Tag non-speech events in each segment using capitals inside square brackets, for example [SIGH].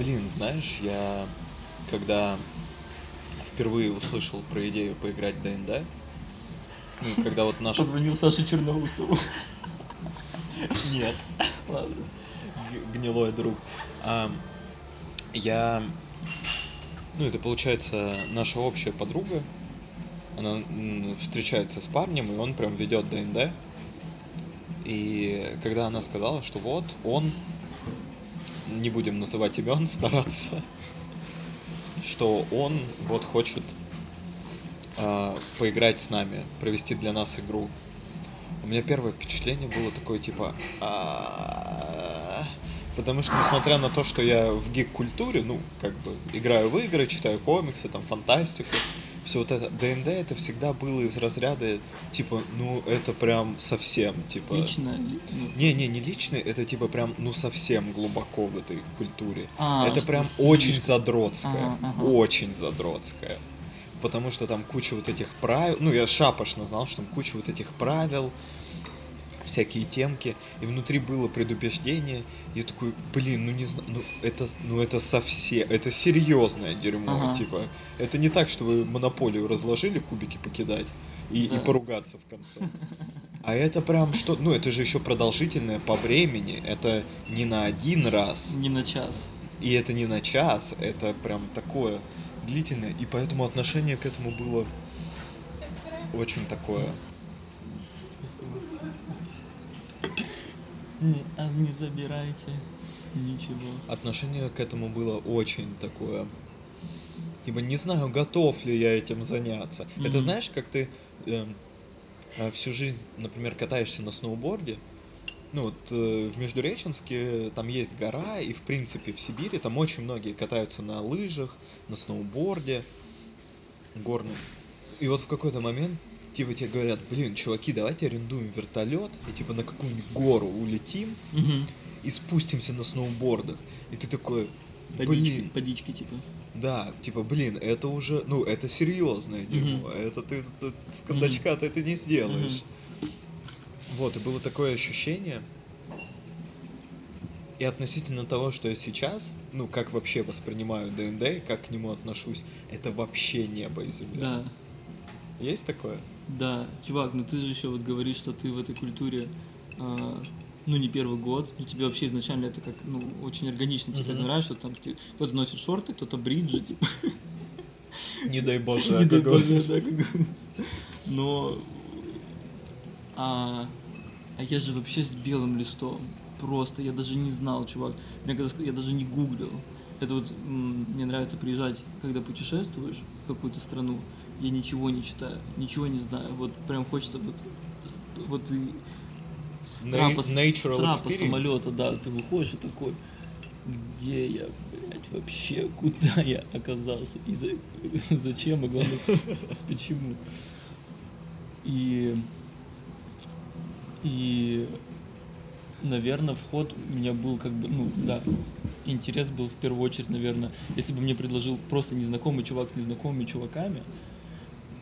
Блин, знаешь, я когда впервые услышал про идею поиграть в ДНД, ну, когда вот наш... Позвонил Саше Черноусову. Нет. Ладно. Гнилой друг. А, я... Ну, это получается наша общая подруга. Она встречается с парнем, и он прям ведет ДНД. И когда она сказала, что вот он, не будем называть имен, [LAUGHS] стараться, что он вот хочет а, поиграть с нами, провести для нас игру. У меня первое впечатление было такое типа, «А-а-а». потому что несмотря на то, что я в гик-культуре, ну как бы играю в игры, читаю комиксы, там фантастику, все вот это ДНД это всегда было из разряда типа, ну это прям совсем типа. Лично. ли- ну, Не, не, не личный, это типа прям, ну совсем глубоко в этой культуре. А, это прям слишком. очень задротское, Ага, ага. очень задротское. Потому что там куча вот этих правил, ну я шапошно знал, что там куча вот этих правил, всякие темки, и внутри было предубеждение, и я такой, блин, ну не знаю, ну это, ну это совсем, это серьезное дерьмо, Ага. типа, это не так, что вы монополию разложили, кубики покидать и, и Да. поругаться в конце. А это прям что, ну это же еще продолжительное по времени, это не на один раз, Не на час. и это не на час, это прям такое длительное, и поэтому отношение к этому было очень такое. Не, а не забирайте ничего. Отношение к этому было очень такое. Типа не знаю, готов ли я этим заняться. Это Мгм. знаешь, как ты эм, э, всю жизнь, например, катаешься на сноуборде. Ну вот э, в Междуреченске там есть гора, и в принципе в Сибири там очень многие катаются на лыжах, на сноуборде горным. И вот в какой-то момент типа тебе говорят, блин, чуваки, давайте арендуем вертолет и типа на какую-нибудь гору улетим Угу. и спустимся на сноубордах. И ты такой, блин, подички, типа. да, типа, блин, это уже, ну, это серьезное дерьмо, Мгм. это ты, ты с кондачка ты это не сделаешь. Вот, и было такое ощущение, и относительно того, что я сейчас, ну, как вообще воспринимаю ДНД, как к нему отношусь, это вообще небо и земля. Да, Есть такое? да. Чувак, ну ты же еще вот говоришь, что ты в этой культуре, а, ну не первый год, и тебе вообще изначально это как, ну, очень органично тебе это нравится, что там кто-то носит шорты, кто-то бриджи, типа. Не дай боже, [LAUGHS] Не дай боже, да, как. Но... А, а я же вообще с белым листом. Просто, я даже не знал, чувак. Мне когда я даже не гуглил. Это вот мне нравится приезжать, когда путешествуешь в какую-то страну, я ничего не читаю, ничего не знаю. Вот прям хочется вот, вот и с трапа, с natural трапа experience. самолета, да, ты выходишь и такой, где я, блядь, вообще, куда я оказался, и за- [LAUGHS] зачем, и главное, [LAUGHS] почему. И, и, наверное, вход у меня был как бы, ну, да, интерес был в первую очередь, наверное, если бы мне предложил просто незнакомый чувак с незнакомыми чуваками,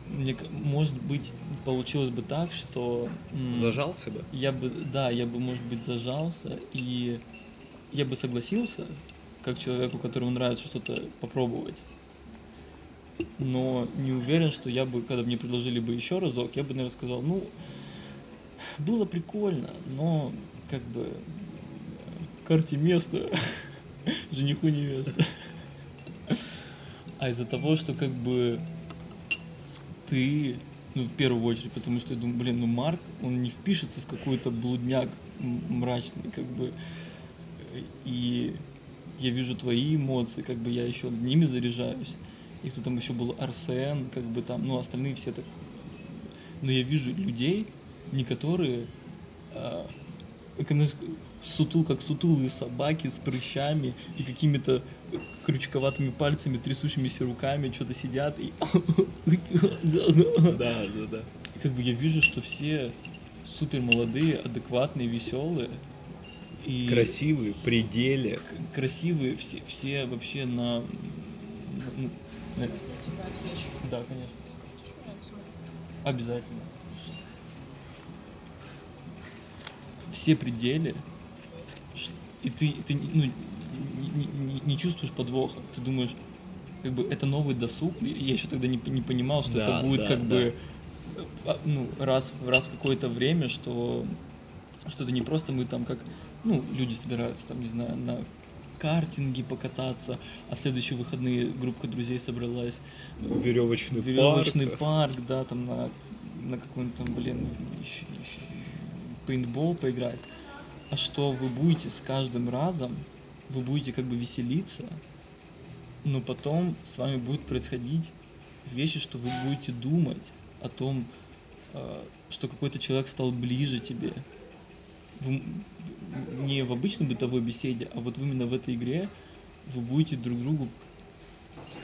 мне, может быть, получилось бы так, что... Зажался бы? я бы, да, я бы, может быть, зажался, и я бы согласился, как человеку, которому нравится что-то попробовать. Но не уверен, что я бы, когда мне предложили бы еще разок, я бы, наверное, сказал, ну, было прикольно, но как бы э, карте место, [LAUGHS] жениху невеста. А из-за того, что как бы ты, ну, в первую очередь, потому что я думаю, блин, ну, Марк, он не впишется в какой-то блудняк мрачный, как бы, и я вижу твои эмоции, как бы я еще ними заряжаюсь. И кто там еще был Арсен, как бы там, ну, остальные все так. Но я вижу людей, не которые, а, сутул, как сутулые собаки с прыщами и какими-то крючковатыми пальцами, трясущимися руками, что-то сидят и... Да, да, да. И как бы я вижу, что все супер молодые, адекватные, веселые. И Красивый, пределе. красивые, все, все вообще на... на-. Да, конечно. Обязательно. Все пределы. И ты, ты ну, не, не- не чувствуешь подвоха. Ты думаешь, как бы это новый досуг. Я еще тогда не, не понимал, что Да, это будет да, как да. бы а, ну, раз, раз в какое-то время, что, что это не просто мы там как, ну, люди собираются там, не знаю, на картинге покататься, а в следующие выходные группа друзей собралась Веревочный, веревочный парк. парк, да, там на, на какой-нибудь там, блин, пейнтбол поиграть. Что вы будете с каждым разом, вы будете как бы веселиться, но потом с вами будет происходить вещи, что вы будете думать о том, э, что какой-то человек стал ближе тебе. Вы не в обычной бытовой беседе, а вот именно в этой игре вы будете друг другу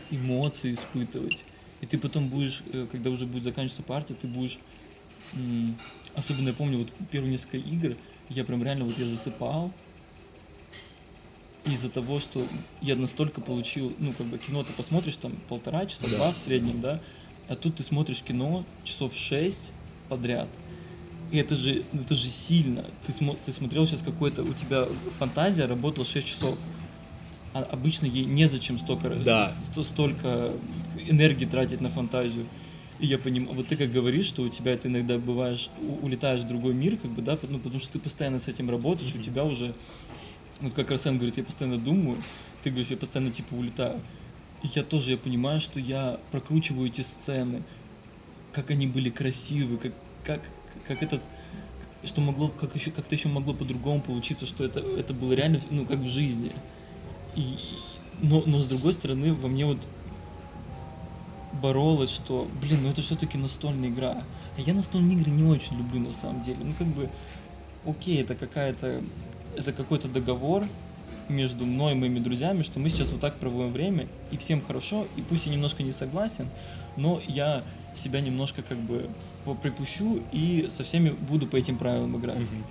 эмоции испытывать. И ты потом будешь, э, когда уже будет заканчиваться партия, ты будешь... Особенно я помню, вот первые несколько игр, я прям реально вот я засыпал, из-за того, что я настолько получил, ну, как бы кино ты посмотришь там полтора часа, Да. два в среднем, да, а тут ты смотришь кино часов шесть подряд, и это же, ну, это же сильно. Ты, смо- ты смотрел сейчас какой-то, у тебя фантазия работала 6 часов. А обычно ей незачем столько, Да. сто- столько энергии тратить на фантазию. И я понимаю, вот ты как говоришь, что у тебя ты иногда бываешь, у- улетаешь в другой мир, как бы, да, ну, потому что ты постоянно с этим работаешь, у тебя уже, вот как Арсен говорит, я постоянно думаю, ты говоришь, я постоянно типа улетаю. И я тоже, я понимаю, что я прокручиваю эти сцены, как они были красивы, как, как, как этот, что могло, как еще, как-то еще могло по-другому получиться, что это, это было реально, ну, как в жизни. И- но, но с другой стороны, во мне вот боролось, что, блин, ну это все-таки настольная игра. А я настольные игры не очень люблю на самом деле. Ну как бы, окей, это какая-то, это какой-то договор между мной и моими друзьями, что мы сейчас вот так проводим время, и всем хорошо, и пусть я немножко не согласен, но я себя немножко как бы припущу и со всеми буду по этим правилам играть. Мгм.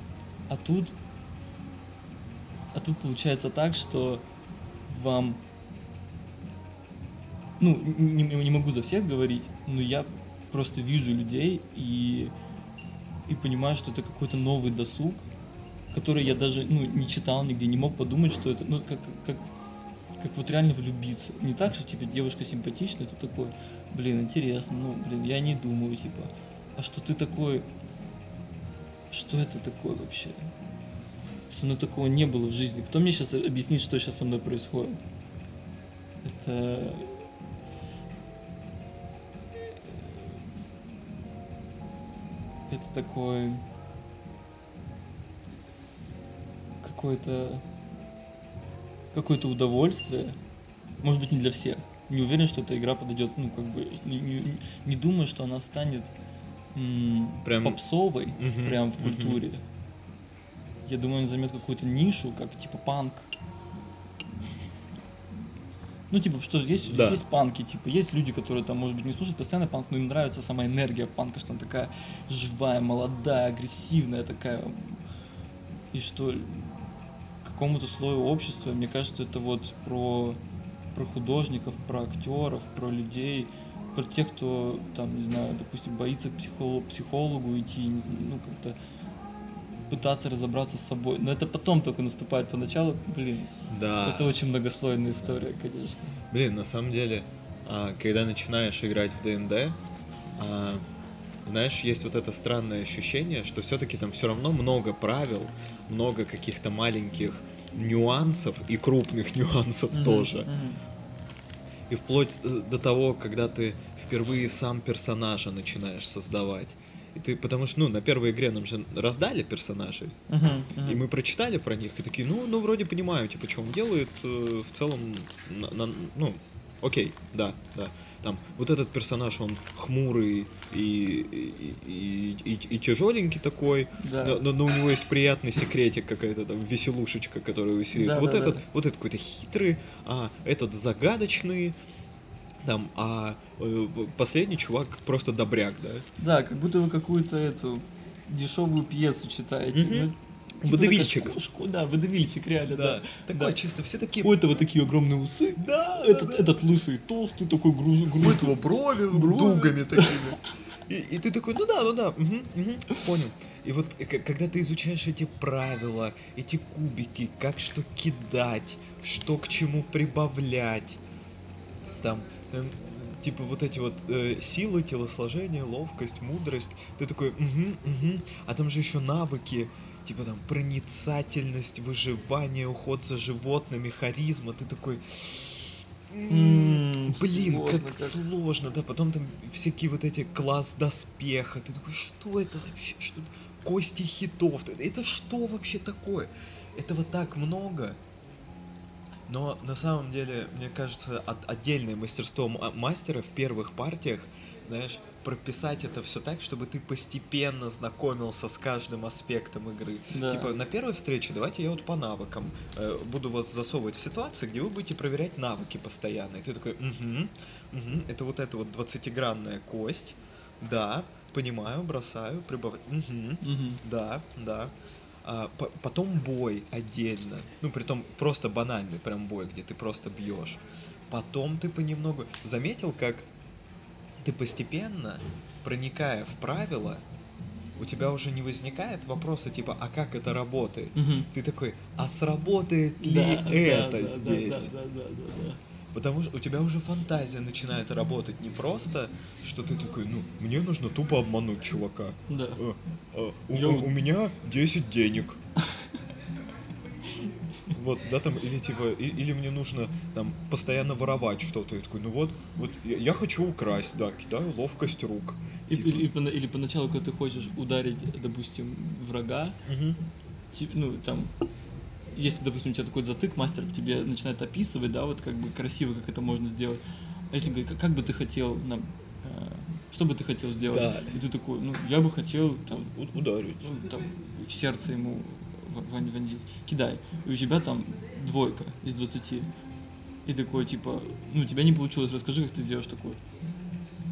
А тут, а тут получается так, что вам, ну, не, не могу за всех говорить, но я просто вижу людей и, и понимаю, что это какой-то новый досуг, который я даже, ну, не читал нигде, не мог подумать, что это, ну, как, как, как вот реально влюбиться. Не так, что, типа, девушка симпатичная, ты такой, блин, интересно, ну, блин, я не думаю, типа, а что ты такой, что это такое вообще? Со мной такого не было в жизни. Кто мне сейчас объяснит, что сейчас со мной происходит? Это... Это такой... Какое-то... Какое-то удовольствие. Может быть, не для всех. Не уверен, что эта игра подойдет, ну, как бы... Не, не- не думаю, что она станет м, Прям- попсовой, Мгм, прям в культуре. Я думаю, он займет какую-то нишу, как типа панк. Ну, типа, что есть, Да. есть панки, типа, есть люди, которые там, может быть, не слушают постоянно панк, но им нравится сама энергия панка, что она такая живая, молодая, агрессивная такая. И что какому-то слою общества, мне кажется, это вот про, про художников, про актеров, про людей, про тех, кто там, не знаю, допустим, боится к психолу- психологу идти, не знаю, ну, как-то пытаться разобраться с собой. Но это потом только наступает поначалу, блин, Да. это очень многослойная история, конечно. Блин, на самом деле, а, когда начинаешь играть в ДНД, а, знаешь, есть вот это странное ощущение, что все-таки там все равно много правил, много каких-то маленьких нюансов и крупных [LAUGHS] нюансов Мгм, тоже. И вплоть э, до того, когда ты впервые сам персонажа начинаешь создавать. И ты, потому что, ну, на первой игре нам же раздали персонажей, Мгм, мгм. и мы прочитали про них, и такие, ну, ну, вроде понимаю, типа, что он делает, э, в целом, на- на- ну, окей, да, да. Там, вот этот персонаж, он хмурый и, и, и, и- и тяжеленький такой, Да. но, но- но у него есть приятный секретик, какая-то там веселушечка, которая висит. Да, вот да, этот, да. вот этот какой-то хитрый, а этот загадочный, там, а э, последний чувак просто добряк, да? Да, как будто вы какую-то эту дешевую пьесу читаете. Мгм. ну, типа такая шко- Да, водевильчик, реально, да. Такой Да. чисто, все такие... У этого такие огромные усы. Да, Этот, этот лысый, толстый, такой груз, У груз. этого брови Брови. дугами такими. И, и ты такой, ну да, ну да, мгм, мгм, понял. И вот э, к- когда ты изучаешь эти правила, эти кубики, как что кидать, что к чему прибавлять, там, там, типа вот эти вот э, силы, телосложение, ловкость, мудрость, ты такой, угу, угу. А там же еще навыки, типа там проницательность, выживание, уход за животными, харизма, ты такой... «М, М, Блин, сложно как, как. сложно, да, потом там всякие вот эти класс доспеха, ты такой, что это вообще, что кости хитов, это что вообще такое? Этого так много, но на самом деле, мне кажется, от- отдельное мастерство ма- мастера в первых партиях, знаешь, прописать это все так, чтобы ты постепенно знакомился с каждым аспектом игры. Да. Типа, на первой встрече давайте я вот по навыкам э, буду вас засовывать в ситуации, где вы будете проверять навыки постоянно. И ты такой, угу, угу, это вот эта вот 20-гранная кость, да, понимаю, бросаю, прибавляю, угу, Мгм. да, да. А, по- потом бой отдельно. Ну, притом просто банальный прям бой, где ты просто бьешь. Потом ты понемногу... Заметил, как ты постепенно, проникая в правила, у тебя уже не возникает вопроса типа, а как это работает? Мгм. Ты такой, а сработает ли Да, да, это да, да, здесь? Да, да, да, да, да. Потому что у тебя уже фантазия начинает работать не просто, что ты такой, ну, мне нужно тупо обмануть чувака. Да. Э, э, у, Я у- меня 10 денег. [LAUGHS] Вот, да, там, или типа, и- или мне нужно там постоянно воровать что-то. Я такой, ну вот, вот я, я хочу украсть, да, кидаю ловкость рук. И- Типа, Или, или или поначалу, когда ты хочешь ударить, допустим, врага, мгм. ти- ну, там, если, допустим, у тебя такой затык, мастер тебе начинает описывать, да, вот как бы красиво, как это можно сделать. А если говорит, как, бы ты хотел нам, э, что бы ты хотел сделать? Да. И ты такой, ну, я бы хотел, там, ударить. ну, там, в сердце ему вонзить. Кидай. И у тебя там двойка из 20. И такой, типа, ну, у тебя не получилось, расскажи, как ты сделаешь такое.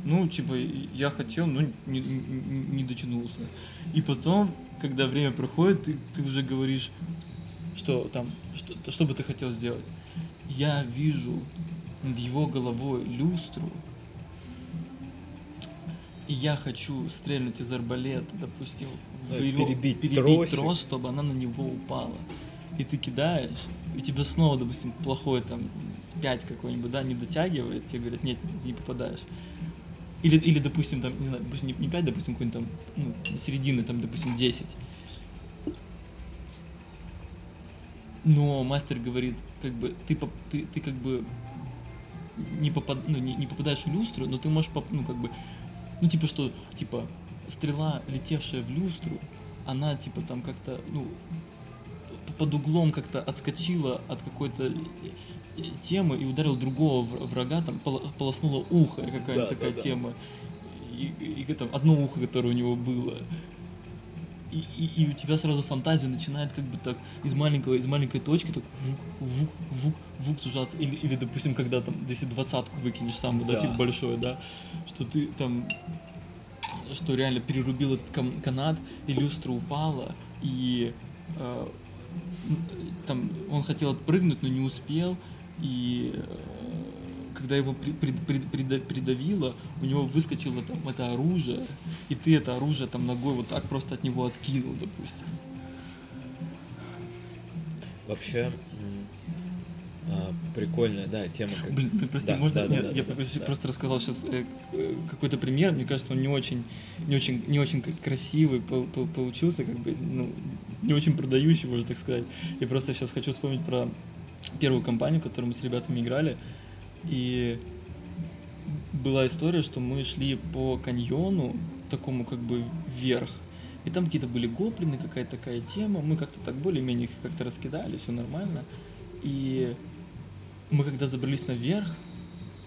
Ну, типа, я хотел, но не, не- не дотянулся. И потом, когда время проходит, ты, ты уже говоришь, что там, что, что бы ты хотел сделать. Я вижу над его головой люстру, и я хочу стрельнуть из арбалета, допустим, Да, в его- перебить перебить тросик. трос, чтобы она на него упала. И ты кидаешь, и у тебя снова, допустим, плохой там 5 какой-нибудь, да, не дотягивает, тебе говорят, нет, ты не попадаешь. Или, или допустим, там, не знаю, допустим, не 5, допустим, какой-нибудь там, ну, середины, там, допустим, 10. Но мастер говорит, как бы, ты, ты, ты как бы не, попад, ну, не, не попадаешь в люстру, но ты можешь, поп- ну, как бы, ну, типа, что, типа, стрела, летевшая в люстру, она, типа, там как-то, ну, под углом как-то отскочила от какой-то э, темы и ударил другого вр- врага, там, поло- полоснуло ухо, какая-то Да, такая да, да. тема. И, и, и там одно ухо, которое у него было. И, и, и у тебя сразу фантазия начинает как бы так из маленького, из маленькой точки так вук, вук, вук, вук сужаться. Или, или, допустим, когда там, если двадцатку выкинешь самую, да, Да. типа большое, да, что ты там, что реально перерубил этот канат, и люстра упала, и э, там он хотел отпрыгнуть, но не успел, и э, когда его при- прид- прида- придавило, у него выскочило там это оружие, и ты это оружие там ногой вот так просто от него откинул, допустим. Вообще, а, прикольная, да, тема. Как... Блин, прости, Да, можно да, я, да, я да, просто да. просто рассказал сейчас какой-то пример, мне кажется, он не очень, не очень, не очень красивый пол- пол- получился, как бы, ну, не очень продающий, можно так сказать. Я просто сейчас хочу вспомнить про первую компанию, в которой мы с ребятами играли, и была история, что мы шли по каньону, такому как бы вверх, и там какие-то были гоблины, какая-то такая тема, мы как-то так более-менее их как-то раскидали, все нормально, и мы когда забрались наверх,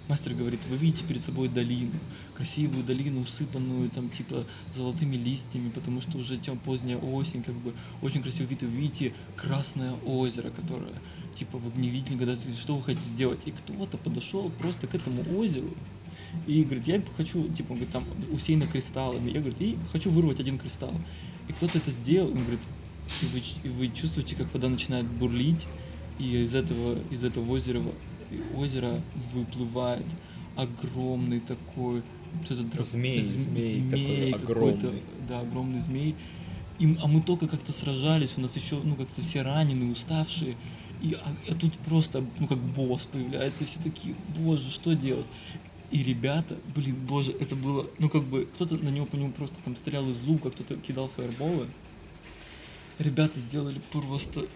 мастер говорит, вы видите перед собой долину, красивую долину, усыпанную там типа золотыми листьями, потому что уже тем поздняя осень, как бы очень красивый вид, и видите красное озеро, которое типа вы не видели, когда что вы хотите сделать, и кто-то подошел просто к этому озеру и говорит, я хочу, типа, он говорит, там усеяно кристаллами, я говорю, и хочу вырвать один кристалл, и кто-то это сделал, он говорит, и вы, и вы чувствуете, как вода начинает бурлить, и из этого, из этого озера, озера выплывает огромный такой что-то дра- Змей, зм- змей такой огромный. Да, огромный змей. И, а мы только как-то сражались, у нас еще, ну, как-то все раненые, уставшие. И а, а тут просто, ну, как босс появляется, и все такие, боже, что делать? И ребята, блин, боже, это было, ну, как бы, кто-то на него по нему просто там стрелял из лука, кто-то кидал фаерболы. Ребята сделали просто,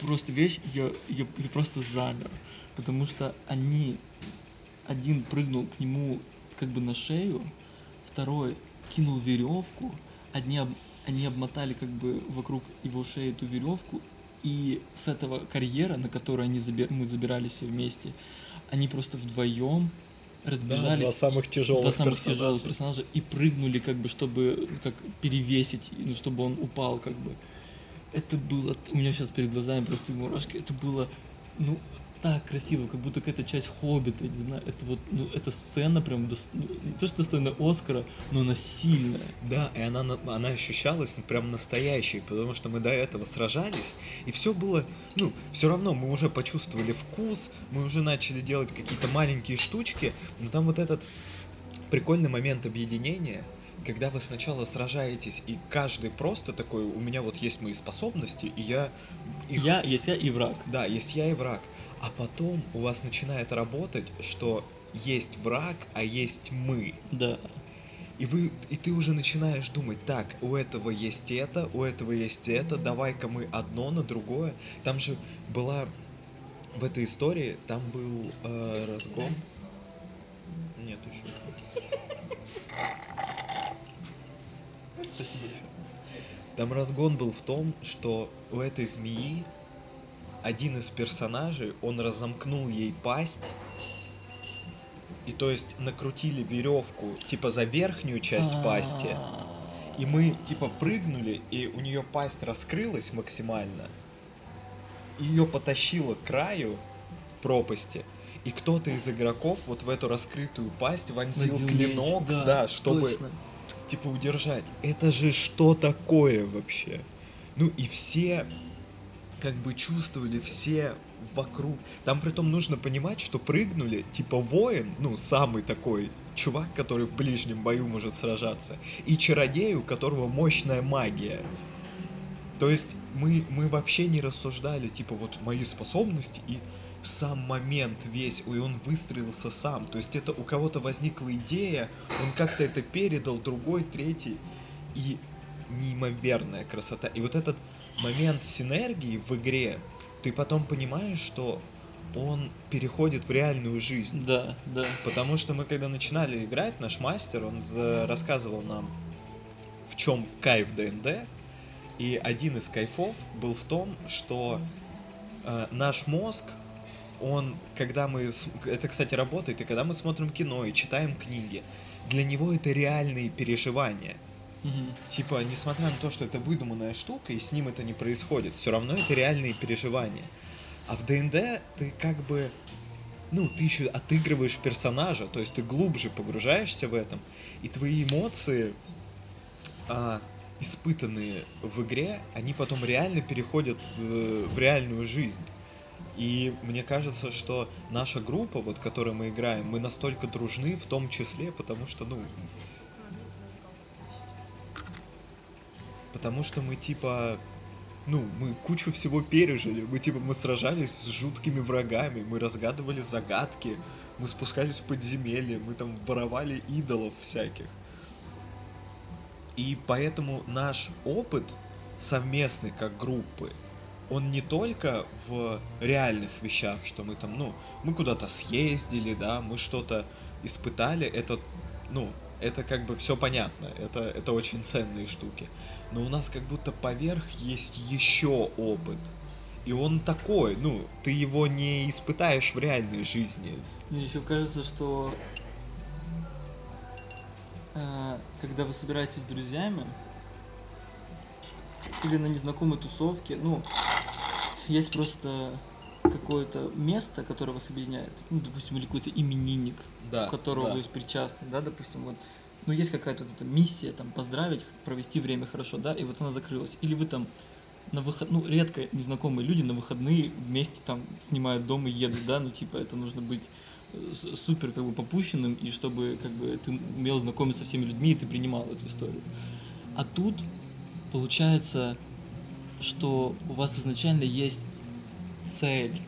просто вещь, я, я, я просто замер. Потому что они, один прыгнул к нему как бы на шею, второй кинул веревку, одни, об- они обмотали как бы вокруг его шеи эту веревку, и с этого карьера, на который они заби- мы забирались все вместе, они просто вдвоем разбежались. два самых тяжелых два самых персонажа. тяжелых персонажа и прыгнули, как бы, чтобы как перевесить, ну, чтобы он упал, как бы. Это было, у меня сейчас перед глазами просто мурашки, это было, ну, так красиво, как будто какая-то часть Хоббита, я не знаю, это вот, ну, эта сцена прям, дос- ну, не то, что достойна Оскара, но она сильная. Да, и она, на- она ощущалась прям настоящей, потому что мы до этого сражались, и все было, ну, все равно мы уже почувствовали вкус, мы уже начали делать какие-то маленькие штучки, но там вот этот прикольный момент объединения, когда вы сначала сражаетесь, и каждый просто такой, у меня вот есть мои способности, и я... их- Я, есть я и враг. Да, есть я и враг. А потом у вас начинает работать, что есть враг, а есть мы. Да. И вы, и ты уже начинаешь думать, так, у этого есть это, у этого есть это, давай-ка мы одно на другое. Там же была в этой истории, там был э, разгон. Нет еще. Там разгон был в том, что у этой змеи один из персонажей, он разомкнул ей пасть, и то есть накрутили веревку типа за верхнюю часть пасти, и мы типа прыгнули, и у нее пасть раскрылась максимально, ее потащило к краю пропасти, и кто-то из игроков вот в эту раскрытую пасть вонзил Вонзил клинок, меч, да, чтобы точно. типа удержать. Это же что такое вообще? Ну и все как бы чувствовали, все вокруг. Там притом нужно понимать, что прыгнули, типа воин, ну самый такой чувак, который в ближнем бою может сражаться, и чародей, у которого мощная магия. То есть мы, мы вообще не рассуждали, типа вот мои способности и сам момент весь, и он выстроился сам. То есть это у кого-то возникла идея, он как-то это передал, другой, третий. И неимоверная красота. И вот этот момент синергии в игре, ты потом понимаешь, что он переходит в реальную жизнь. Да, да. Потому что мы когда начинали играть, наш мастер, он рассказывал нам, в чем кайф ДНД. И один из кайфов был в том, что э, наш мозг, он, когда мы... Это, кстати, работает, и когда мы смотрим кино и читаем книги, для него это реальные переживания. Типа, несмотря на то, что это выдуманная штука, и с ним это не происходит, все равно это реальные переживания. А в ДНД ты как бы, ну, ты еще отыгрываешь персонажа, то есть ты глубже погружаешься в этом, и твои эмоции, а, испытанные в игре, они потом реально переходят в, в реальную жизнь. И мне кажется, что наша группа, вот, которой мы играем, мы настолько дружны в том числе, потому что, ну, Потому что мы типа, ну, мы кучу всего пережили. Мы типа, мы сражались с жуткими врагами, мы разгадывали загадки, мы спускались в подземелье, мы там воровали идолов всяких. И поэтому наш опыт совместный как группы, он не только в реальных вещах, что мы там, ну, мы куда-то съездили, да, мы что-то испытали, это, ну, это как бы все понятно, это, это очень ценные штуки. Но у нас как будто поверх есть еще опыт. И он такой, ну, ты его не испытаешь в реальной жизни. Мне еще кажется, что э, когда вы собираетесь с друзьями или на незнакомой тусовке, ну, есть просто какое-то место, которое вас объединяет, ну, допустим, или какой-то именинник, Да, у которого да. вы причастны, да, допустим, вот, ну, есть какая-то вот эта миссия, там, поздравить, провести время хорошо, да, и вот она закрылась. Или вы там на выход, ну, редко незнакомые люди на выходные вместе там снимают дом и едут, да, ну, типа, это нужно быть э, супер как бы попущенным, и чтобы как бы ты умел знакомиться со всеми людьми, и ты принимал эту историю. А тут получается, что у вас изначально есть цель.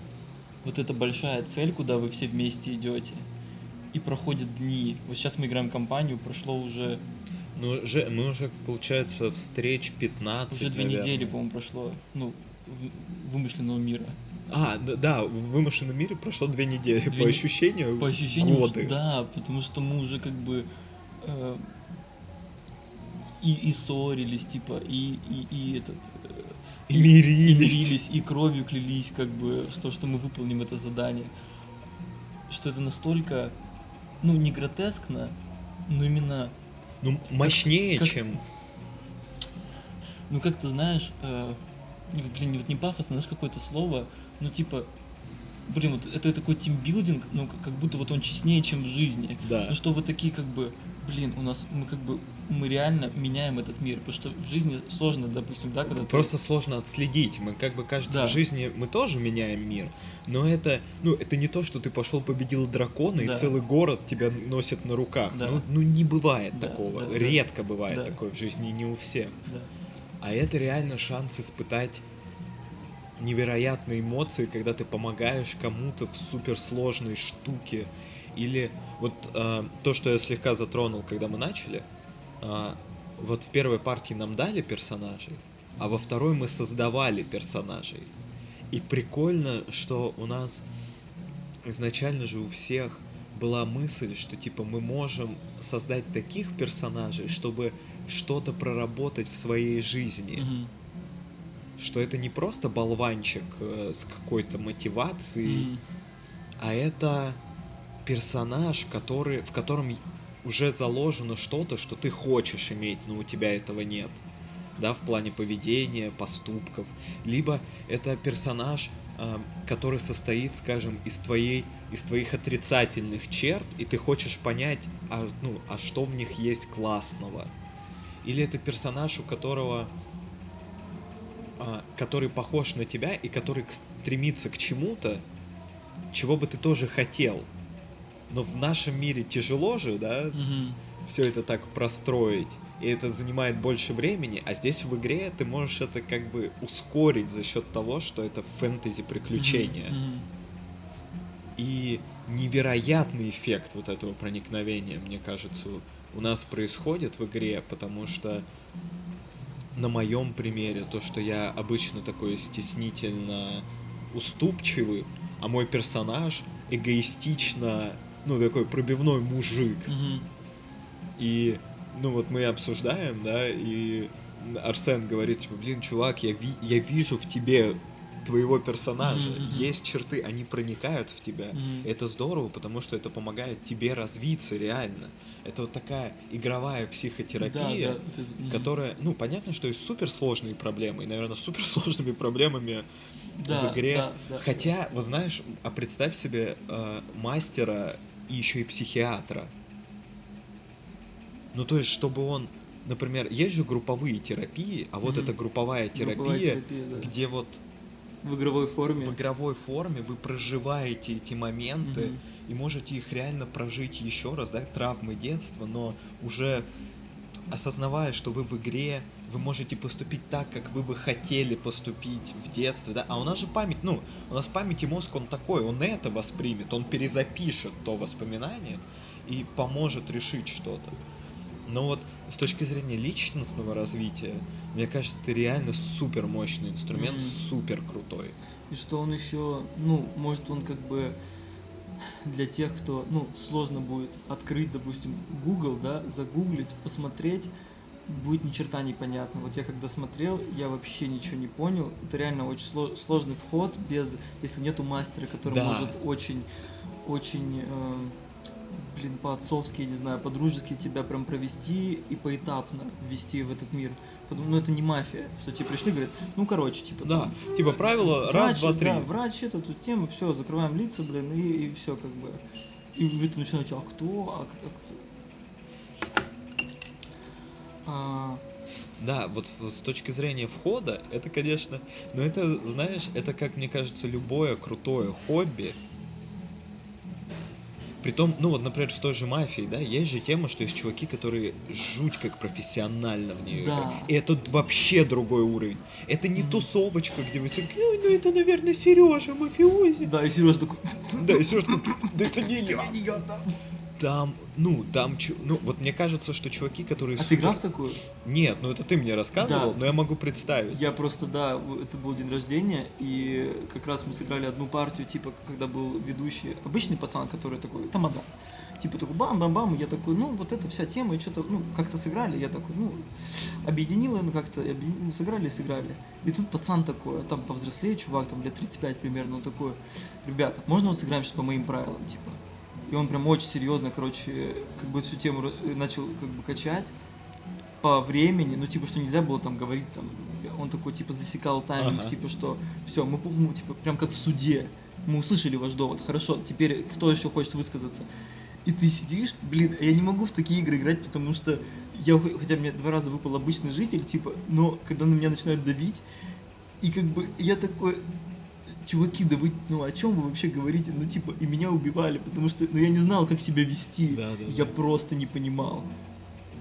Вот эта большая цель, куда вы все вместе идете. И проходят дни. Вот сейчас мы играем компанию, прошло уже, Ну, же, мы уже, получается, встреч 15, уже две наверное. недели, по-моему, прошло. Ну, вымышленного мира. А, да, да, в вымышленном мире прошло две недели. Две По ощущению, По ощущениям, годы. да, потому что мы уже как бы э, и, и ссорились, типа, и, и, и этот э, И и мирились. мирились, и кровью клялись, как бы, что, что мы выполним это задание. Что это настолько, ну, не гротескно, но именно, Ну, мощнее, как- чем... ну, как ты знаешь, э, блин, вот не пафосно, знаешь, какое-то слово, ну, типа, блин, вот это такой тимбилдинг, ну, как- будто вот он честнее, чем в жизни. Да. Ну что вы такие как бы, блин, у нас мы как бы мы реально меняем этот мир, потому что в жизни сложно, допустим, да, когда ты- Просто сложно отследить. Мы как бы кажется, Да. в жизни мы тоже меняем мир, но это, ну, это не то, что ты пошел победил дракона Да. и целый город тебя носит на руках. Да. Ну, ну не бывает Да, такого. да, да. Редко бывает Да. такое в жизни, не у всех. да. А это реально шанс испытать невероятные эмоции, когда ты помогаешь кому-то в суперсложной штуке. Или вот э, то, что я слегка затронул, когда мы начали, а, вот в первой партии нам дали персонажей, а во второй мы создавали персонажей. И прикольно, что у нас изначально же у всех была мысль, что типа мы можем создать таких персонажей, чтобы что-то проработать в своей жизни. Мгм. Что это не просто болванчик э, с какой-то мотивацией, Мгм. а это персонаж, который, в котором уже заложено что-то, что ты хочешь иметь, но у тебя этого нет. Да, в плане поведения, поступков. Либо это персонаж, а, который состоит, скажем, из твоей, из твоих отрицательных черт, и ты хочешь понять, а, ну, а что в них есть классного. Или это персонаж, у которого а, который похож на тебя и который стремится к чему-то, чего бы ты тоже хотел. Но в нашем мире тяжело же, да, Мгм. все это так простроить. И это занимает больше времени, а здесь в игре ты можешь это как бы ускорить за счет того, что это фэнтези приключения. Мгм. И невероятный эффект вот этого проникновения, мне кажется, у нас происходит в игре, потому что на моем примере, то, что я обычно такой стеснительно уступчивый, а мой персонаж эгоистично, ну, такой пробивной мужик. Мгм. И, ну, вот мы обсуждаем, да, и Арсен говорит, типа, блин, чувак, я, ви- я вижу в тебе твоего персонажа. Мгм. Есть черты, они проникают в тебя. Мгм. Это здорово, потому что это помогает тебе развиться реально. Это вот такая игровая психотерапия, Да, да, которая, ну, понятно, что есть суперсложные проблемы, и, наверное, суперсложными проблемами Да, в игре. да, да. Хотя, вот знаешь, а представь себе э, мастера и еще и психиатра. Ну, то есть, чтобы он, например, есть же групповые терапии, а вот Мгм. эта групповая терапия, Групповая терапия, да. где вот в игровой форме. в игровой форме вы проживаете эти моменты Мгм. и можете их реально прожить еще раз, да, травмы детства, но уже осознавая, что вы в игре, вы можете поступить так, как вы бы хотели поступить в детстве, да, а у нас же память, ну, у нас память и мозг, он такой, он это воспримет, он перезапишет то воспоминание и поможет решить что-то. Но вот с точки зрения личностного развития, мне кажется, это реально супер мощный инструмент, Мгм. супер крутой. И что он еще, ну, может он как бы для тех, кто, ну, сложно будет открыть, допустим, Google, да, загуглить, посмотреть, будет ни черта непонятно. Вот я когда смотрел, я вообще ничего не понял. Это реально очень сло- сложный вход, без, если нету мастера, который Да. может очень, очень, э, блин, по-отцовски, я не знаю, по-дружески тебя прям провести и поэтапно ввести в этот мир. Потому- Ну, это не мафия, что тебе пришли, говорят, ну, короче, типа, Да, там, типа правило раз, два, три. Да, врач, это тут тема, все, закрываем лица, блин, и, и все как бы. И вы там начинаете, а кто, а, а кто? А, Да, вот в- с точки зрения входа, это, конечно, но это, знаешь, это, как мне кажется, любое крутое хобби, Притом, ну вот, например, с той же мафией, да, есть же тема, что есть чуваки, которые жуть как профессионально в нее Да. играют. И это вообще другой уровень. Это не тусовочка, где вы все такие, «Ой, ну это, наверное, Сережа, мафиози. Да, и Сережа такой, Да, и Сережа такой, да это не я. Там, ну, там, ну, вот мне кажется, что чуваки, которые... а ты играл в супер- такую? Нет, ну это ты мне рассказывал, Да. но я могу представить. Я просто, да, это был день рождения, и как раз мы сыграли одну партию, типа, когда был ведущий, обычный пацан, который такой, тамада, типа такой бам-бам-бам, я такой, ну, вот эта вся тема, и что-то, ну, как-то сыграли, я такой, ну, объединил ее, ну, как-то, объедин- ну, сыграли сыграли. И тут пацан такой, а там повзрослее чувак, там лет 35 примерно, он такой, ребята, можно вот сыграем сейчас по моим правилам, типа. И он прям очень серьезно, короче, как бы всю тему ра- начал как бы качать по времени, ну типа, что нельзя было там говорить, там, он такой типа засекал тайминг, Ага. типа, что все, мы, ну, типа, прям как в суде, мы услышали ваш довод, хорошо, теперь кто еще хочет высказаться? И ты сидишь, блин, я не могу в такие игры играть, потому что я, хо- хотя мне два раза выпал обычный житель, типа, но когда на меня начинают давить, и как бы я такой, чуваки, да вы, ну о чем вы вообще говорите? Ну типа, и меня убивали, потому что, ну я не знал, как себя вести, Да, да, я да. просто не понимал.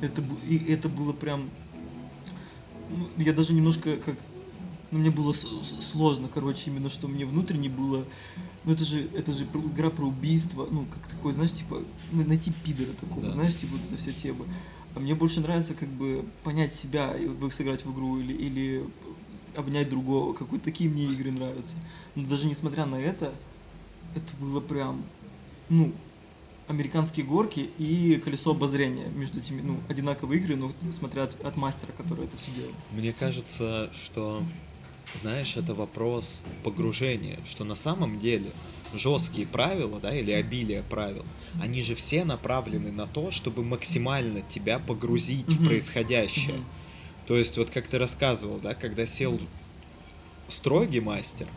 Это, и это было прям, ну, я даже немножко как, ну мне было сложно, короче, именно что мне внутренне было, ну это же, это же игра про убийство, ну как такое, знаешь, типа, найти пидора такого, Да. знаешь, типа вот эта вся тема. А мне больше нравится как бы понять себя и сыграть в игру или, или обнять другого. Какой такие мне игры нравятся. Но даже несмотря на это, это было прям, ну, американские горки и колесо обозрения между этими, ну, одинаковые игры, но смотря от, от мастера, который это все делал. Мне кажется, что, знаешь, это вопрос погружения, что на самом деле жесткие правила, да, или обилие правил, они же все направлены на то, чтобы максимально тебя погрузить в Мгм. происходящее. Мгм. То есть, вот как ты рассказывал, да, когда сел строгий мастер,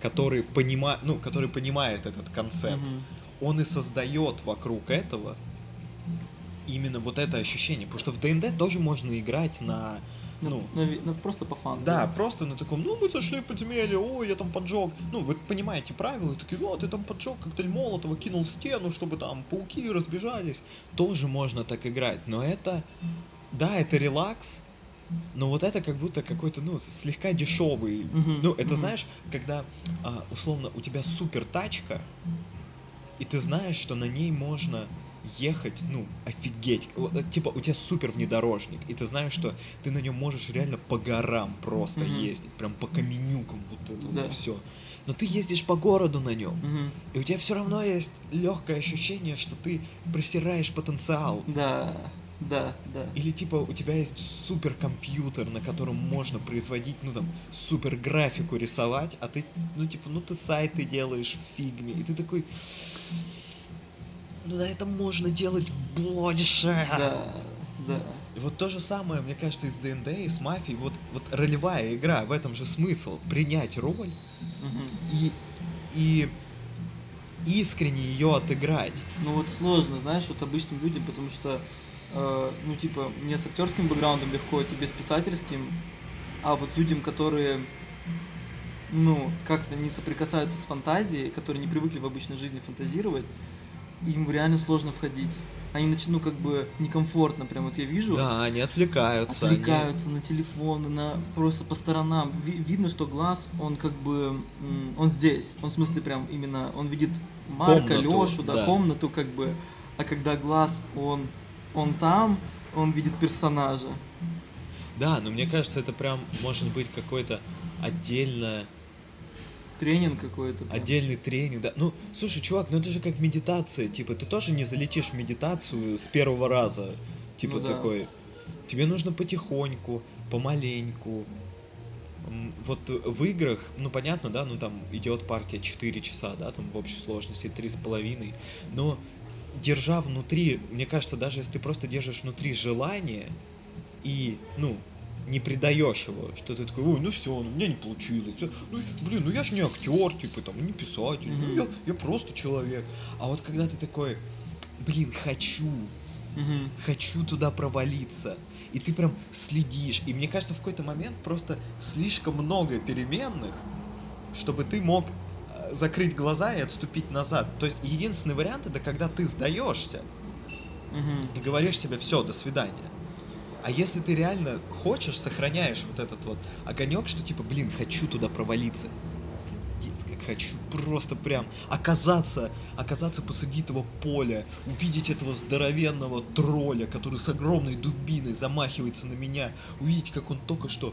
который, понима... ну, который понимает этот концепт, Мгм. он и создает вокруг этого именно вот это ощущение. Потому что в ДНД тоже можно играть на, Ну, ну, ви- ну, просто по фану. да, просто на таком, ну, мы зашли в подземелье, ой, я там поджег. Ну, вы понимаете правила, и такие, вот, ты там поджег коктейль Молотова, кинул в стену, чтобы там пауки разбежались. Тоже можно так играть, но это, да, это релакс, но вот это как будто какой-то, ну, слегка дешевый. Мгм, Ну, это мгм. знаешь, когда, а, условно, у тебя супер тачка, и ты знаешь, что на ней можно ехать, ну, офигеть. Вот, э, Типа, у тебя супер внедорожник, и ты знаешь, что ты на нем можешь реально по горам просто Мгм. ездить, прям по каменюкам, вот это Да. вот все. Но ты ездишь по городу на нем, Мгм. и у тебя все равно есть легкое ощущение, что ты просираешь потенциал. Да, да, да. Или типа у тебя есть суперкомпьютер, на котором можно производить, ну там, супер графику рисовать, а ты, ну типа, ну ты сайты делаешь в фигме, и ты такой, ну на этом можно делать больше. Да, да. И вот то же самое, мне кажется, и с ДНД, и с мафией, вот, вот ролевая игра, в этом же смысл, принять роль Мгм. и, и искренне ее отыграть. Ну вот сложно, знаешь, вот обычным людям, потому что, э, ну типа, мне с актерским бэкграундом легко, а тебе с писательским, а вот людям, которые, ну, как-то не соприкасаются с фантазией, которые не привыкли в обычной жизни фантазировать, им реально сложно входить. Они начнут, ну, как бы, некомфортно, прям вот я вижу. Да, они отвлекаются. они- отвлекаются на телефоны, на просто по сторонам. Ви- видно, что глаз, он как бы, он здесь. Он в смысле прям именно, он видит Марка, Комнату, Лешу, да, да. комнату как бы. А когда глаз, он, он там, он видит персонажа. Да, но мне кажется, это прям может быть какой-то отдельно, Тренинг какой-то. прям. отдельный тренинг. Да. Ну, слушай, чувак, ну это же как медитация. Типа, ты тоже не залетишь в медитацию с первого раза. Типа Ну да. такой. Тебе нужно потихоньку, помаленьку. Вот в играх, ну понятно, да, ну там идет партия 4 часа, да, там в общей сложности 3,5. Но держа внутри, мне кажется, даже если ты просто держишь внутри желание и, ну, не предаешь его, что ты такой, ой, ну все, ну, у меня не получилось. Ну, блин, ну я же не актер, типа, там, не писатель, ну, Мгм. я, я просто человек. А вот когда ты такой, блин, хочу, Мгм. хочу туда провалиться. И ты прям следишь. И мне кажется, в какой-то момент просто слишком много переменных, чтобы ты мог закрыть глаза и отступить назад. То есть единственный вариант это когда ты сдаешься Мгм. и говоришь себе все, до свидания. А если ты реально хочешь, сохраняешь вот этот вот огонек, что типа, блин, хочу туда провалиться. Пиздец, как хочу просто прям оказаться, оказаться посреди этого поля, увидеть этого здоровенного тролля, который с огромной дубиной замахивается на меня, увидеть, как он только что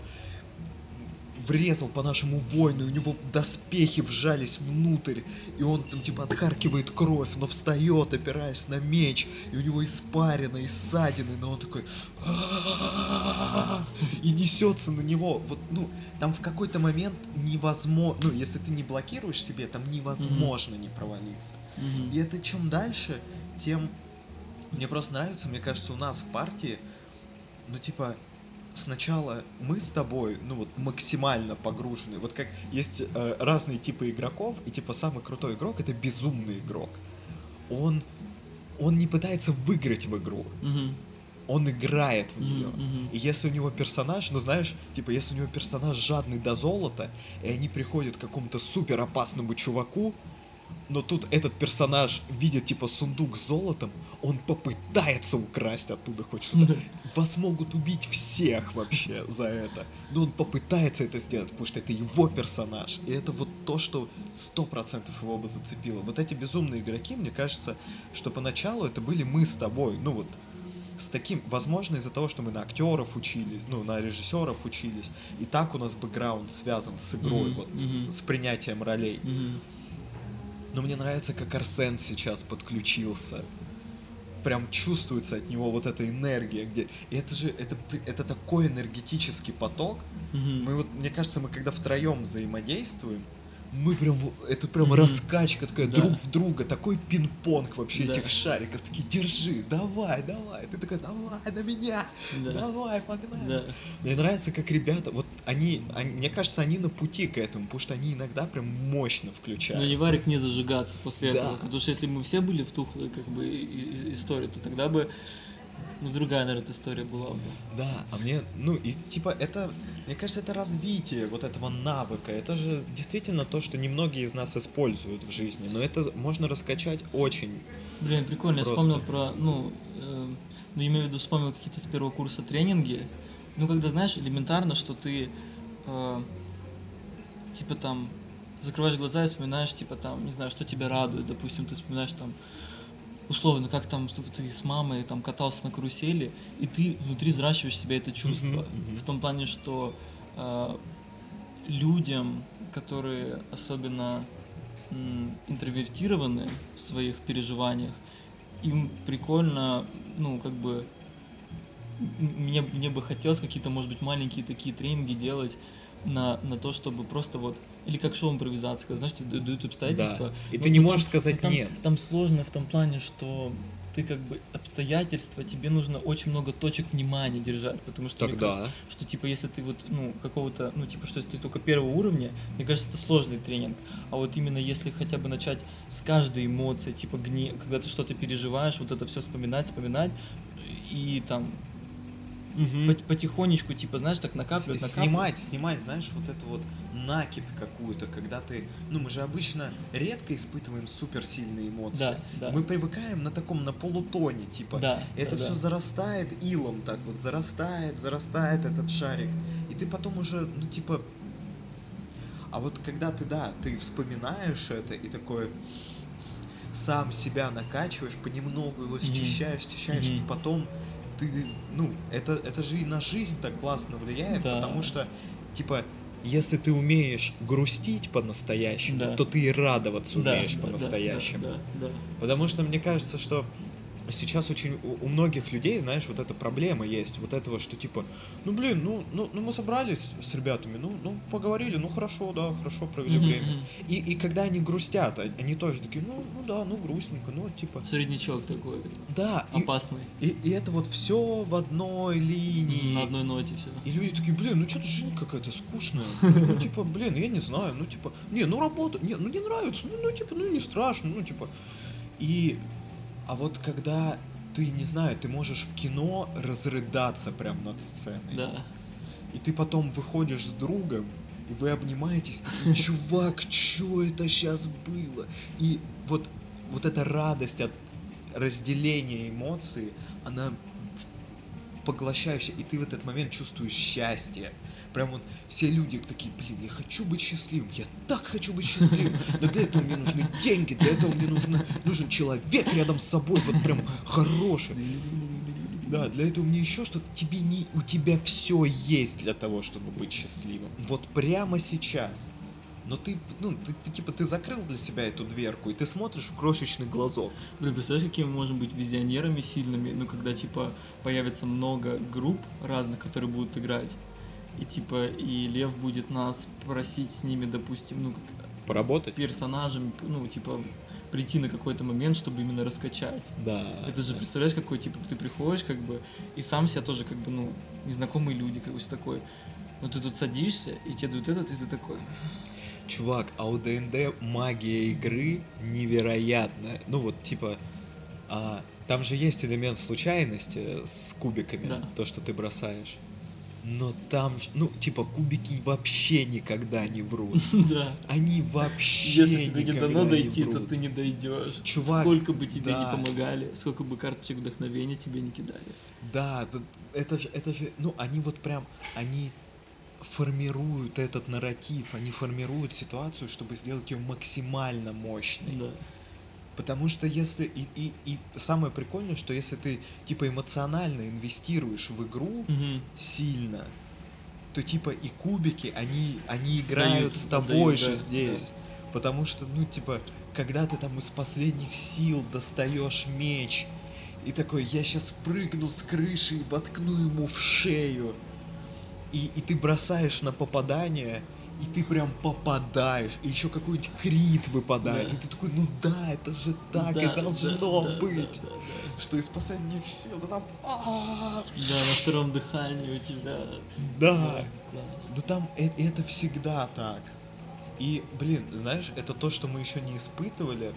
врезал по нашему воину, и у него доспехи вжались внутрь, и он там типа отхаркивает кровь, но встает, опираясь на меч, и у него испарина, и ссадины, но он такой и несется на него. Вот, ну, там в какой-то момент невозможно, ну, если ты не блокируешь себе, там невозможно не провалиться. И это чем дальше, тем мне просто нравится, мне кажется, у нас в партии, ну, типа, сначала мы с тобой, ну, вот, максимально погружены. Вот как есть э, разные типы игроков, и, типа, самый крутой игрок — это безумный игрок. Он, он не пытается выиграть в игру, Мгм. он играет в нее. мгм. И если у него персонаж, ну знаешь, типа, если у него персонаж жадный до золота, и они приходят к какому-то супер опасному чуваку, но тут этот персонаж видит, типа, сундук с золотом, он попытается украсть оттуда хоть что-то. Вас могут убить всех вообще за это. Но он попытается это сделать, потому что это его персонаж. И это вот то, что сто процентов его бы зацепило. Вот эти безумные игроки, мне кажется, что поначалу это были мы с тобой. Ну вот, с таким, возможно, из-за того, что мы на актеров учились, ну, на режиссеров учились, и так у нас бэкграунд связан с игрой, Мгм, вот, мгм. с принятием ролей. Мгм. Но мне нравится, как Арсен сейчас подключился. Прям чувствуется от него вот эта энергия, где... И это же, это, это такой энергетический поток. Мгм. Мы вот, мне кажется, мы когда втроем взаимодействуем, мы прям, это прям Мгм. раскачка такая Да. друг в друга, такой пинг-понг вообще Да. этих шариков, такие, держи, давай, давай, ты такой, давай, на меня, Да. давай, погнали. Да. Мне нравится, как ребята, вот они, они- мне кажется, они на пути к этому, потому что они иногда прям мощно включаются. Но не варик не зажигаться после Да. этого. Потому что если мы все были в тухлой как бы истории, то тогда бы ну, другая, наверное, история была бы. Да, а мне, ну и типа это, мне кажется, это развитие вот этого навыка. Это же действительно то, что немногие из нас используют в жизни, но это можно раскачать очень. Блин, прикольно, Просто. я вспомнил про, ну, э, ну, имею в виду, вспомнил какие-то с первого курса тренинги. Ну, когда, знаешь, элементарно, что ты, э, типа, там, закрываешь глаза и вспоминаешь, типа, там, не знаю, что тебя радует. Допустим, ты вспоминаешь, там, условно, как там ты с мамой там катался на карусели, и ты внутри взращиваешь себе это чувство. Мгм, мгм. В том плане, что э, людям, которые особенно м, интровертированы в своих переживаниях, им прикольно, ну, как бы, мне, мне бы хотелось какие-то, может быть, маленькие такие тренинги делать на, на то, чтобы просто вот, или как шоу импровизации, когда, знаешь, тебе дают обстоятельства. Да. И Ну, ты не ну, можешь там- сказать ну, там, нет. Там сложно в том плане, что ты как бы обстоятельства, тебе нужно очень много точек внимания держать, потому что мне кажется, Тогда. что типа если ты вот ну какого-то ну типа что если ты только первого уровня мне кажется это сложный тренинг а вот именно если хотя бы начать с каждой эмоции типа гнев когда ты что-то переживаешь вот это все вспоминать вспоминать и там Пот- потихонечку типа знаешь так накапливать накапливать Снимать, снимать, знаешь, вот эту вот накипь какую-то, когда ты, ну мы же обычно редко испытываем суперсильные эмоции. да да Мы привыкаем на таком, на полутоне, типа, да это да, все да. зарастает илом так вот, зарастает, зарастает этот шарик. И ты потом уже, ну типа... А вот когда ты, да, ты вспоминаешь это и такой сам себя накачиваешь, понемногу его счищаешь, счищаешь, и Мгм. потом ты, ну, это, это же и на жизнь так классно влияет, Да. потому что, типа, если ты умеешь грустить по-настоящему, Да. то ты и радоваться Да, умеешь да, да, по-настоящему. да, да, да. Потому что мне кажется, что сейчас очень у, у многих людей, знаешь, вот эта проблема есть, вот этого, что типа, ну блин, ну, ну, ну мы собрались с ребятами, ну, ну поговорили, ну хорошо, да, хорошо провели Мгм, время. И, и когда они грустят, а- они тоже такие, ну, ну да, ну грустненько, ну типа, Среднячок такой да, и, опасный и, и это вот все в одной линии. на одной ноте все И люди такие, блин, ну что-то жизнь какая-то скучная. Ну, типа, блин, я не знаю, ну, типа, не, ну, работа, не, ну, не нравится, ну, ну, типа, ну, не страшно, ну, типа. И, а вот когда ты, не знаю, ты можешь в кино разрыдаться прям над сценой. да И ты потом выходишь с другом, и вы обнимаетесь, такой, [LAUGHS] чувак, что это сейчас было? И вот, вот эта радость от разделения эмоций, она поглощающая, и ты в этот момент чувствуешь счастье. Прям вот все люди такие, блин, я хочу быть счастливым, я так хочу быть счастливым, но для этого мне нужны деньги, для этого мне нужно, нужен человек рядом с собой, вот прям хороший. Да, для этого мне еще что-то, тебе не, у тебя все есть для того, чтобы быть счастливым. Вот прямо сейчас. Но ты, ну, ты, ты типа, ты закрыл для себя эту дверку, и ты смотришь в крошечный глазок. Блин, представляешь, какими мы можем быть визионерами сильными, ну, когда, типа, появится много групп разных, которые будут играть, и, типа, и Лев будет нас просить с ними, допустим, ну, как Поработать? персонажем, ну, типа, прийти на какой-то момент, чтобы именно раскачать. Да. Это же, представляешь, какой, типа, ты приходишь, как бы, и сам себя тоже, как бы, ну, незнакомые люди, как бы, все такое. Но ты тут садишься, и тебе дают этот, и ты такой, Чувак, а у ДНД магия игры невероятная. Ну вот, типа, а, там же есть элемент случайности с кубиками, Да. то, что ты бросаешь. Но там, ну, типа, кубики вообще никогда не врут. [LAUGHS] да. Они вообще Если тебе не никогда дано дойти, то ты не дойдешь. Чувак, Сколько бы тебе да. не помогали, сколько бы карточек вдохновения тебе не кидали. Да, это же, это же, ну, они вот прям, они формируют этот нарратив, они формируют ситуацию, чтобы сделать ее максимально мощной. Да. Потому что если и, и, и самое прикольное, что если ты типа эмоционально инвестируешь в игру Мгм. сильно, то типа и кубики, они, они играют Дают, с тобой отдают, же да, здесь. Потому что, ну, типа, когда ты там из последних сил достаешь меч, и такой, я сейчас прыгну с крыши и воткну ему в шею. И, и ты бросаешь на попадание, и ты прям попадаешь, и еще какой-нибудь крит выпадает, Да. и ты такой, ну да, это же так Да, и да, должно да, да, быть. да, да. Что из последних сил, да там, «А-а-а». Да, на втором дыхании у тебя. да. класс. Ну там э- это всегда так. И, блин, знаешь, это то, что мы еще не испытывали,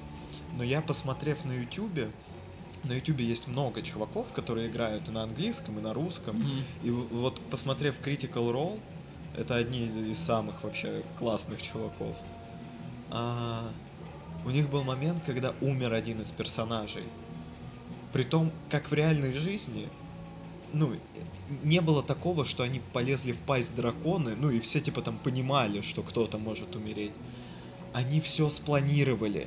но я, посмотрев на Ютубе, на Ютубе есть много чуваков, которые играют и на английском, и на русском. Мгм. И вот посмотрев Critical Role, это одни из- самых вообще классных чуваков. а, у них был момент, когда умер один из персонажей. Притом, как в реальной жизни, ну, не было такого, что они полезли в пасть драконы, ну и все типа там понимали, что кто-то может умереть. Они все спланировали.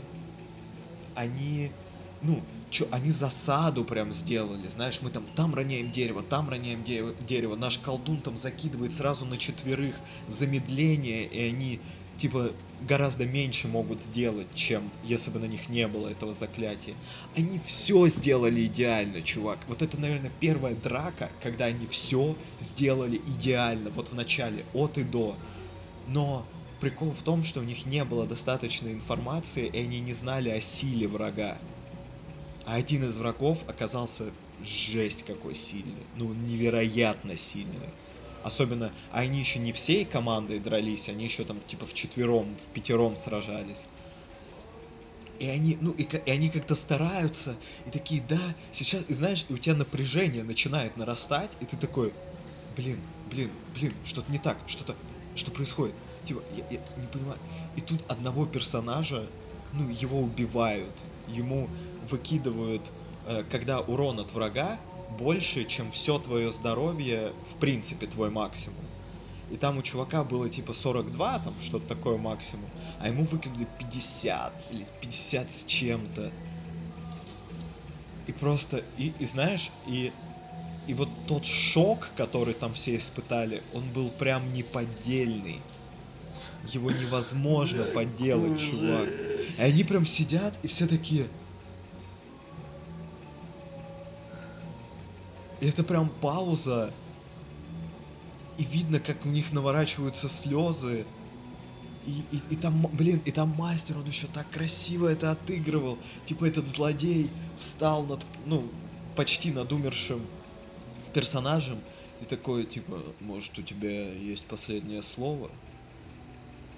Они, ну, чё, они засаду прям сделали, знаешь, мы там там роняем дерево, там роняем дерево, дерево, наш колдун там закидывает сразу на четверых замедление, и они типа гораздо меньше могут сделать, чем если бы на них не было этого заклятия. Они все сделали идеально, чувак. Вот это, наверное, первая драка, когда они все сделали идеально, вот в начале, от и до. Но прикол в том, что у них не было достаточной информации, и они не знали о силе врага. А один из врагов оказался жесть какой сильный. Ну, невероятно сильный. Особенно, а они еще не всей командой дрались, они еще там типа в четвером, в пятером сражались. И они, ну, и, и они как-то стараются, и такие, да, сейчас, и знаешь, и у тебя напряжение начинает нарастать, и ты такой, блин, блин, блин, что-то не так, что-то, что происходит? Типа, я, я не понимаю. И тут одного персонажа, ну, его убивают, ему выкидывают, э, когда урон от врага больше, чем все твое здоровье, в принципе, твой максимум. И там у чувака было типа 42, там что-то такое максимум, а ему выкинули 50 или 50 с чем-то. И просто, и, и знаешь, и, и вот тот шок, который там все испытали, он был прям неподдельный. Его невозможно подделать, чувак. И они прям сидят, и все такие... И это прям пауза. И видно, как у них наворачиваются слезы. И, и, и там, блин, и там мастер, он еще так красиво это отыгрывал. Типа этот злодей встал над, ну, почти над умершим персонажем. И такой, типа, может, у тебя есть последнее слово?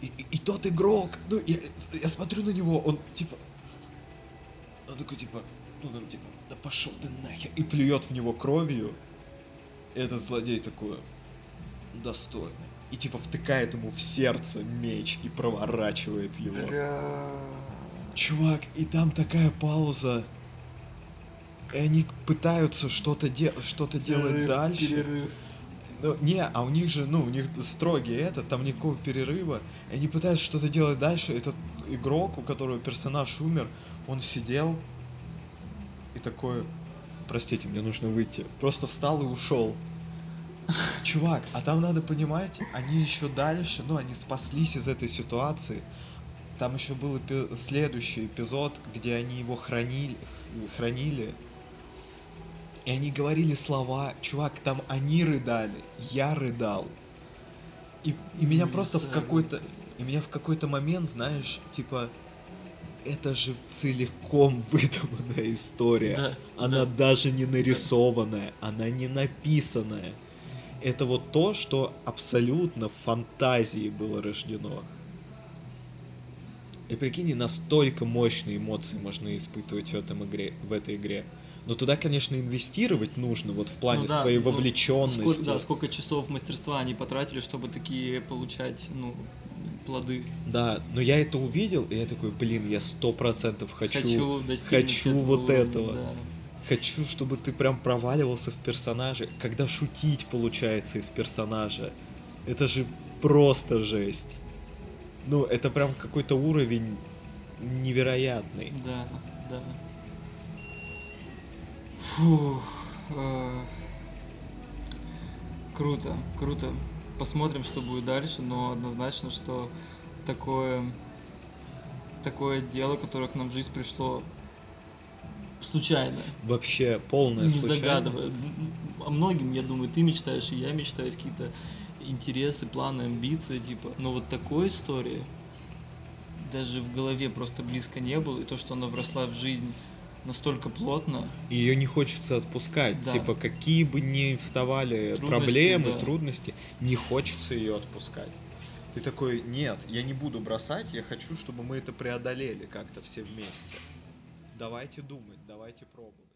И, и, и тот игрок, ну, я, я смотрю на него, он, типа, он такой, типа, ну, там, типа, да пошел ты нахер, и плюет в него кровью. И этот злодей такой, достойный. и типа втыкает ему в сердце меч и проворачивает его. Чувак, и там такая пауза. И они пытаются что-то де- что-то делать дальше. перерыв. Ну, не, а у них же, ну, у них строгий это, там никакого перерыва. И они пытаются что-то делать дальше. Этот игрок, у которого персонаж умер, он сидел и такой, простите, мне нужно выйти. Просто встал и ушел. Чувак, а там надо понимать, они еще дальше, ну, они спаслись из этой ситуации. Там еще был эпи- следующий эпизод, где они его хранили, хранили. И они говорили слова, чувак, там они рыдали, я рыдал. И, и меня Блин, просто в какой-то, и меня в какой-то момент, знаешь, типа, это же целиком [LAUGHS] выдуманная история. Да, она да. даже не нарисованная, она не написанная. Это вот то, что абсолютно в фантазии было рождено. И прикинь, настолько мощные эмоции можно испытывать в, этом игре, в этой игре. Но туда, конечно, инвестировать нужно, вот в плане Ну да, своей ну, вовлеченности. Сколько, да, сколько часов мастерства они потратили, чтобы такие получать, ну, плоды. Да, но я это увидел, и я такой, блин, я сто процентов хочу, Хочу хочу вот этого. да. Хочу, чтобы ты прям проваливался в персонаже. Когда шутить получается из персонажа, это же просто жесть. Ну, это прям какой-то уровень невероятный. Да, да. Фух. э, Круто, круто. Посмотрим, что будет дальше, но однозначно, что такое, такое дело, которое к нам в жизнь пришло случайно, Вообще полная не случайность. загадывая. О многим, я думаю, ты мечтаешь, и я мечтаю, какие-то интересы, планы, амбиции, типа. Но вот такой истории даже в голове просто близко не было, и то, что она вросла в жизнь настолько плотно, Ее не хочется отпускать. Да. Типа, какие бы ни вставали Трудности, проблемы, да. трудности, не хочется ее отпускать. Ты такой, нет, я не буду бросать, я хочу, чтобы мы это преодолели как-то все вместе. Давайте думать, давайте пробовать.